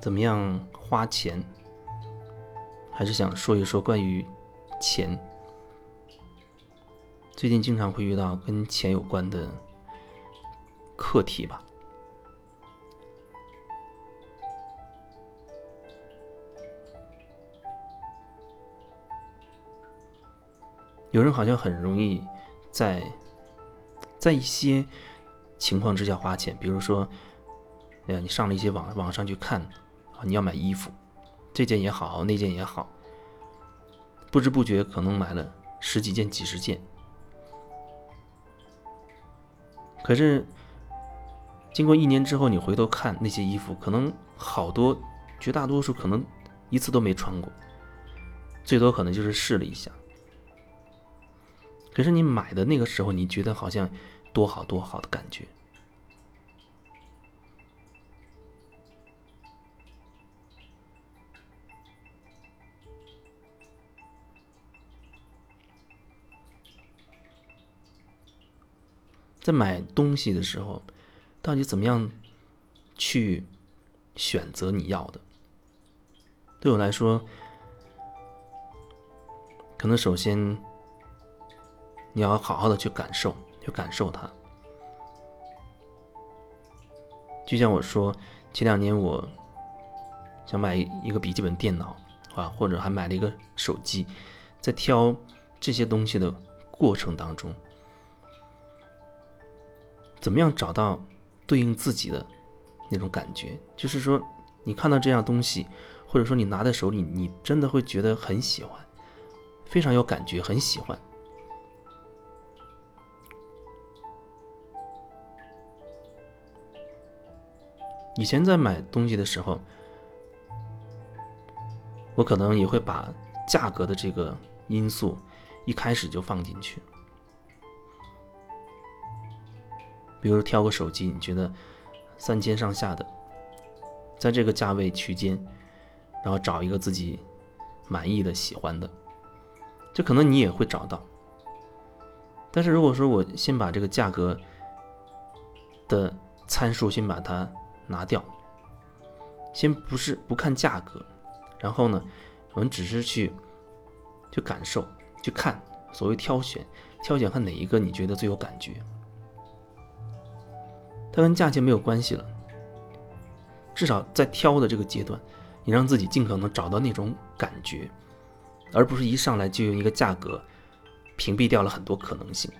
怎么样花钱，还是想说一说关于钱。最近经常会遇到跟钱有关的课题吧。有人好像很容易在在一些情况之下花钱，比如说，哎呀，你上了一些网网上去看你要买衣服，这件也好，那件也好，不知不觉可能买了十几件、几十件。可是经过一年之后，你回头看那些衣服，可能好多，绝大多数可能一次都没穿过，最多可能就是试了一下。可是你买的那个时候，你觉得好像多好多好的感觉。在买东西的时候，到底怎么样去选择你要的？对我来说，可能首先。你要好好的去感受，去感受它。就像我说，前两年我想买一个笔记本电脑啊，或者还买了一个手机，在挑这些东西的过程当中，怎么样找到对应自己的那种感觉？就是说，你看到这样东西，或者说你拿在手里，你真的会觉得很喜欢，非常有感觉，很喜欢。以前在买东西的时候，我可能也会把价格的这个因素一开始就放进去。比如挑个手机，你觉得三千上下的，在这个价位区间，然后找一个自己满意的、喜欢的，这可能你也会找到。但是如果说我先把这个价格的参数先把它。拿掉，先不是不看价格，然后呢，我们只是去去感受，去看，所谓挑选，挑选看哪一个你觉得最有感觉，它跟价钱没有关系了。至少在挑的这个阶段，你让自己尽可能找到那种感觉，而不是一上来就用一个价格屏蔽掉了很多可能性。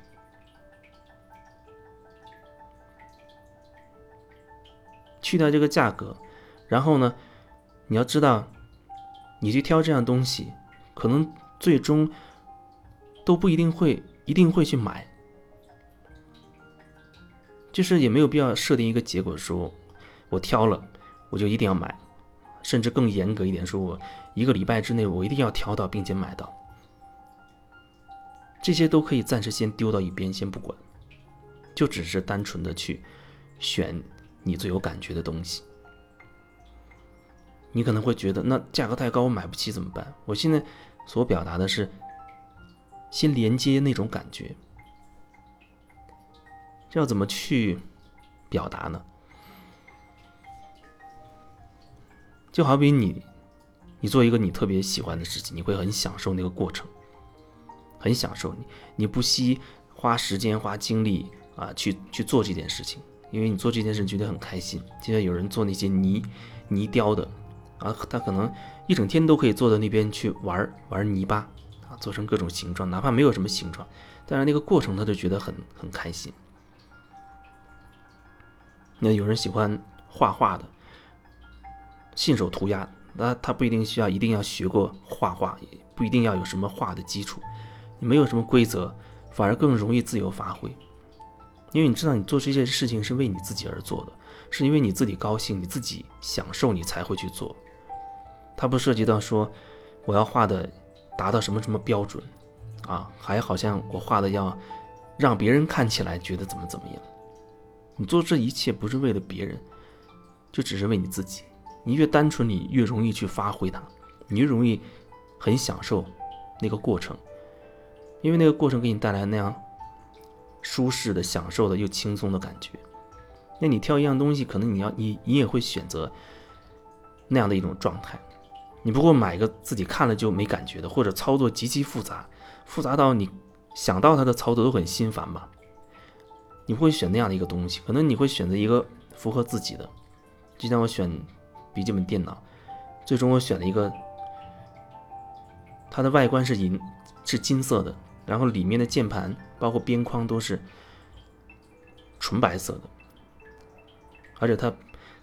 去掉这个价格，然后呢，你要知道，你去挑这样东西，可能最终都不一定会一定会去买，就是也没有必要设定一个结果，说我挑了我就一定要买，甚至更严格一点，说我一个礼拜之内我一定要挑到并且买到，这些都可以暂时先丢到一边，先不管，就只是单纯的去选。你最有感觉的东西，你可能会觉得那价格太高，我买不起怎么办？我现在所表达的是，先连接那种感觉，要怎么去表达呢？就好比你，你做一个你特别喜欢的事情，你会很享受那个过程，很享受你，你不惜花时间花精力啊去去做这件事情。因为你做这件事觉得很开心，就像有人做那些泥泥雕的，啊，他可能一整天都可以坐在那边去玩玩泥巴，啊，做成各种形状，哪怕没有什么形状，但是那个过程他就觉得很很开心。那有人喜欢画画的，信手涂鸦，那他不一定需要一定要学过画画，也不一定要有什么画的基础，你没有什么规则，反而更容易自由发挥。因为你知道，你做这件事情是为你自己而做的，是因为你自己高兴、你自己享受，你才会去做。它不涉及到说我要画的达到什么什么标准啊，还好像我画的要让别人看起来觉得怎么怎么样。你做这一切不是为了别人，就只是为你自己。你越单纯，你越容易去发挥它，你越容易很享受那个过程，因为那个过程给你带来那样。舒适的、享受的又轻松的感觉。那你挑一样东西，可能你要你你也会选择那样的一种状态。你不过买一个自己看了就没感觉的，或者操作极其复杂，复杂到你想到它的操作都很心烦吧？你会选那样的一个东西，可能你会选择一个符合自己的。就像我选笔记本电脑，最终我选了一个，它的外观是银，是金色的，然后里面的键盘包括边框都是纯白色的，而且它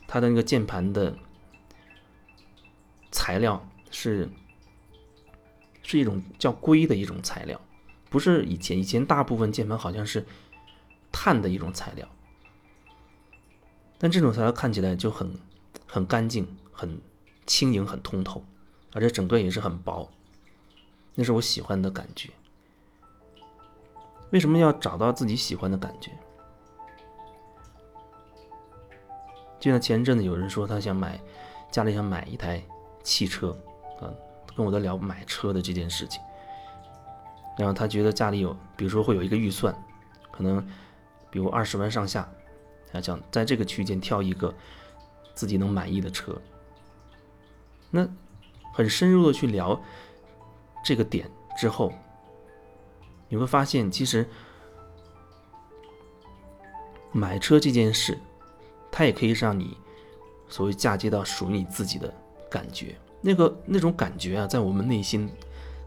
它的那个键盘的材料是是一种叫硅的一种材料，不是以前以前大部分键盘好像是碳的一种材料。但这种材料看起来就很很干净、很轻盈、很通透，而且整个也是很薄，那是我喜欢的感觉。为什么要找到自己喜欢的感觉？就像前阵子有人说他想买，家里想买一台汽车，啊，跟我在聊买车的这件事情。然后他觉得家里有，比如说会有一个预算，可能比如二十万上下。他想在这个区间挑一个自己能满意的车，那很深入的去聊这个点之后，你会发现，其实买车这件事，它也可以让你所谓嫁接到属于你自己的感觉。那个那种感觉啊，在我们内心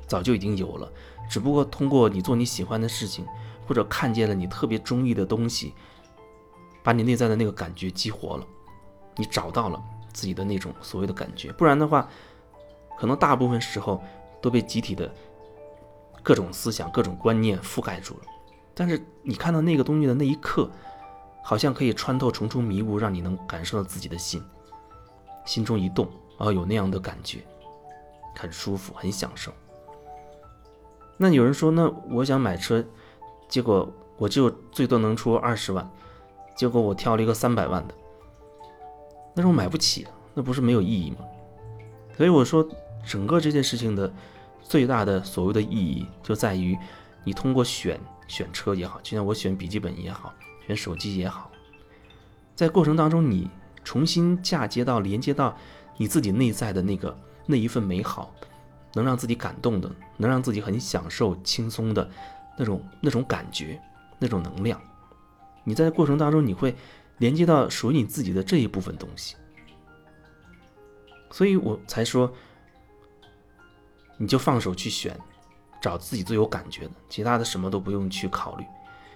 早就已经有了，只不过通过你做你喜欢的事情，或者看见了你特别中意的东西。把你内在的那个感觉激活了，你找到了自己的那种所谓的感觉，不然的话，可能大部分时候都被集体的各种思想、各种观念覆盖住了。但是你看到那个东西的那一刻，好像可以穿透重重迷雾，让你能感受到自己的心，心中一动，哦，有那样的感觉，很舒服，很享受。那有人说，那我想买车，结果我就最多能出二十万。结果我挑了一个三百万的，那是我买不起，那不是没有意义吗？所以我说，整个这件事情的最大的所谓的意义，就在于你通过选选车也好，就像我选笔记本也好，选手机也好，在过程当中，你重新嫁接到、连接到你自己内在的那个那一份美好，能让自己感动的，能让自己很享受、轻松的那种那种感觉、那种能量。你在过程当中，你会连接到属于你自己的这一部分东西，所以我才说，你就放手去选，找自己最有感觉的，其他的什么都不用去考虑，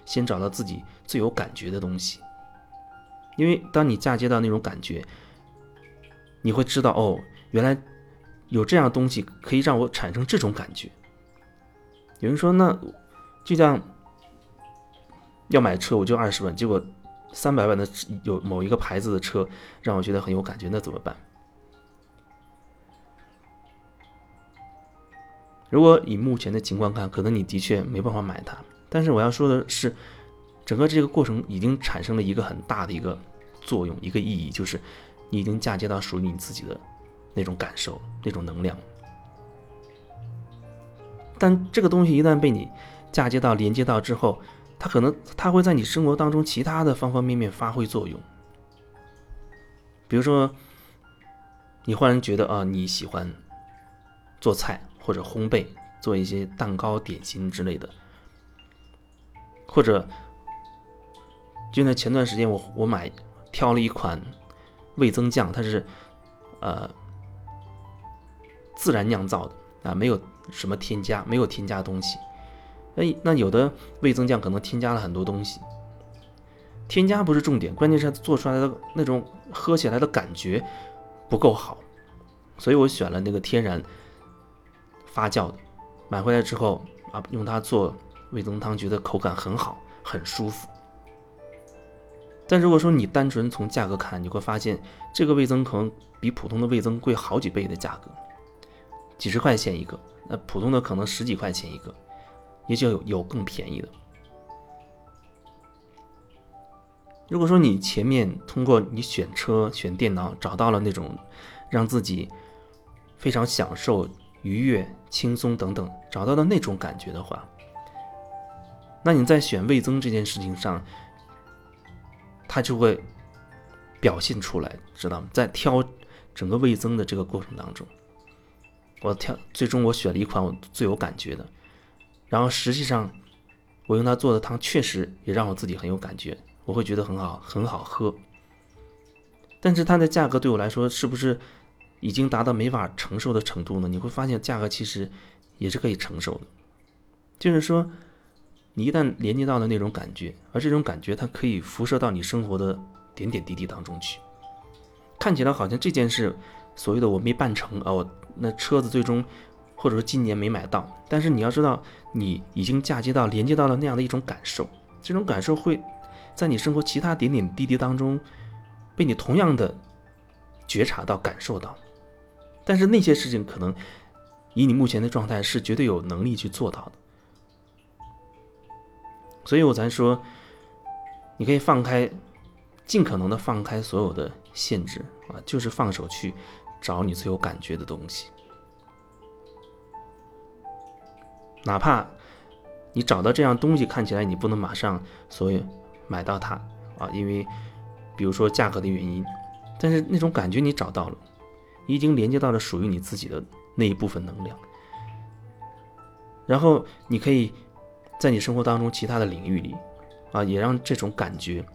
先找到自己最有感觉的东西。因为当你嫁接到那种感觉，你会知道哦，原来有这样东西可以让我产生这种感觉。有人说，那就像。要买车我就二十万，结果三百万的有某一个牌子的车让我觉得很有感觉，那怎么办？如果以目前的情况看，可能你的确没办法买它。但是我要说的是，整个这个过程已经产生了一个很大的一个作用，一个意义，就是你已经嫁接到属于你自己的那种感受、那种能量。但这个东西一旦被你嫁接到、连接到之后，它可能，它会在你生活当中其他的方方面面发挥作用。比如说，你忽然觉得啊，你喜欢做菜或者烘焙，做一些蛋糕、点心之类的，或者就在前段时间，我我买挑了一款味增酱，它是呃自然酿造的啊，没有什么添加，没有添加东西。哎，那有的味增酱可能添加了很多东西，添加不是重点，关键是做出来的那种喝起来的感觉不够好，所以我选了那个天然发酵的，买回来之后啊，用它做味增汤，觉得口感很好，很舒服。但如果说你单纯从价格看，你会发现这个味增可能比普通的味增贵好几倍的价格，几十块钱一个，那普通的可能十几块钱一个。也就有有更便宜的。如果说你前面通过你选车、选电脑找到了那种让自己非常享受、愉悦、轻松等等找到的那种感觉的话，那你在选味增这件事情上，它就会表现出来，知道吗？在挑整个魏增的这个过程当中，我挑最终我选了一款我最有感觉的，然后实际上我用它做的汤确实也让我自己很有感觉，我会觉得很好很好喝。但是它的价格对我来说是不是已经达到没法承受的程度呢？你会发现价格其实也是可以承受的，就是说你一旦连接到了那种感觉，而这种感觉它可以辐射到你生活的点点滴滴当中去。看起来好像这件事所谓的我没办成啊，我那车子最终或者说今年没买到，但是你要知道，你已经嫁接到连接到了那样的一种感受，这种感受会在你生活其他点点滴滴当中。被你同样的觉察到、感受到，但是那些事情可能以你目前的状态是绝对有能力去做到的，所以我才说，你可以放开，尽可能的放开所有的限制啊，就是放手去找你最有感觉的东西，哪怕你找到这样东西看起来你不能马上所以买到它啊，因为。比如说价格的原因，但是那种感觉你找到了，已经连接到了属于你自己的那一部分能量，然后你可以在你生活当中其他的领域里，啊，也让这种感觉，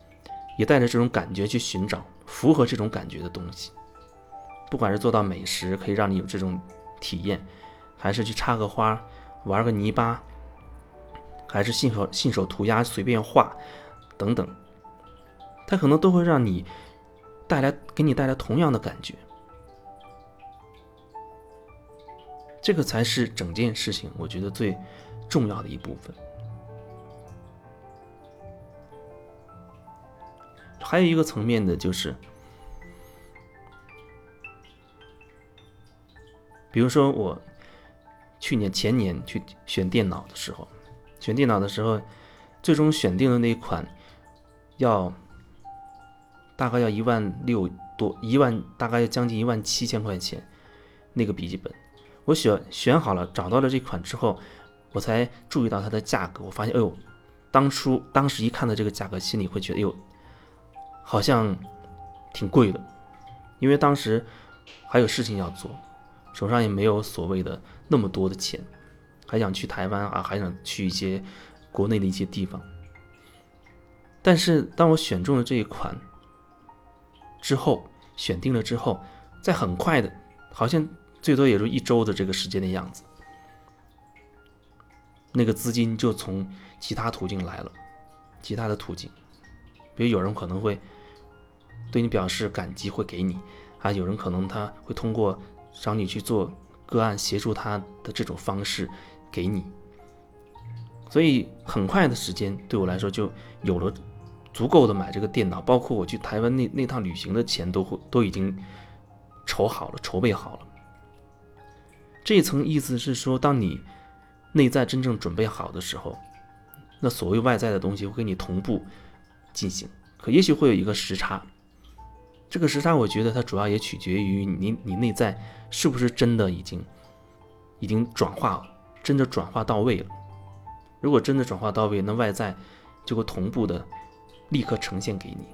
也带着这种感觉去寻找符合这种感觉的东西，不管是做到美食可以让你有这种体验，还是去插个花、玩个泥巴，还是信手信手涂鸦、随便画等等。它可能都会让你带来给你带来同样的感觉，这个才是整件事情我觉得最重要的一部分。还有一个层面的就是，比如说我去年前年去选电脑的时候，选电脑的时候，最终选定的那一款要。大概要一万六多，一万大概要将近一万七千块钱，那个笔记本，我选选好了，找到了这款之后，我才注意到它的价格。我发现，哎呦，当初当时一看到这个价格，心里会觉得，哎呦，好像挺贵的，因为当时还有事情要做，手上也没有所谓的那么多的钱，还想去台湾啊，还想去一些国内的一些地方。但是当我选中了这一款。之后选定了之后，在很快的，好像最多也就一周的这个时间的样子，那个资金就从其他途径来了，其他的途径，比如有人可能会对你表示感激，会给你；啊，有人可能他会通过找你去做个案协助他的这种方式给你，所以很快的时间对我来说就有了。足够的买这个电脑，包括我去台湾那那趟旅行的钱，都会都已经筹好了，筹备好了。这一层意思是说，当你内在真正准备好的时候，那所谓外在的东西会跟你同步进行，可也许会有一个时差。这个时差，我觉得它主要也取决于你你内在是不是真的已经已经转化，真的转化到位了。如果真的转化到位，那外在就会同步的。立刻呈现给你。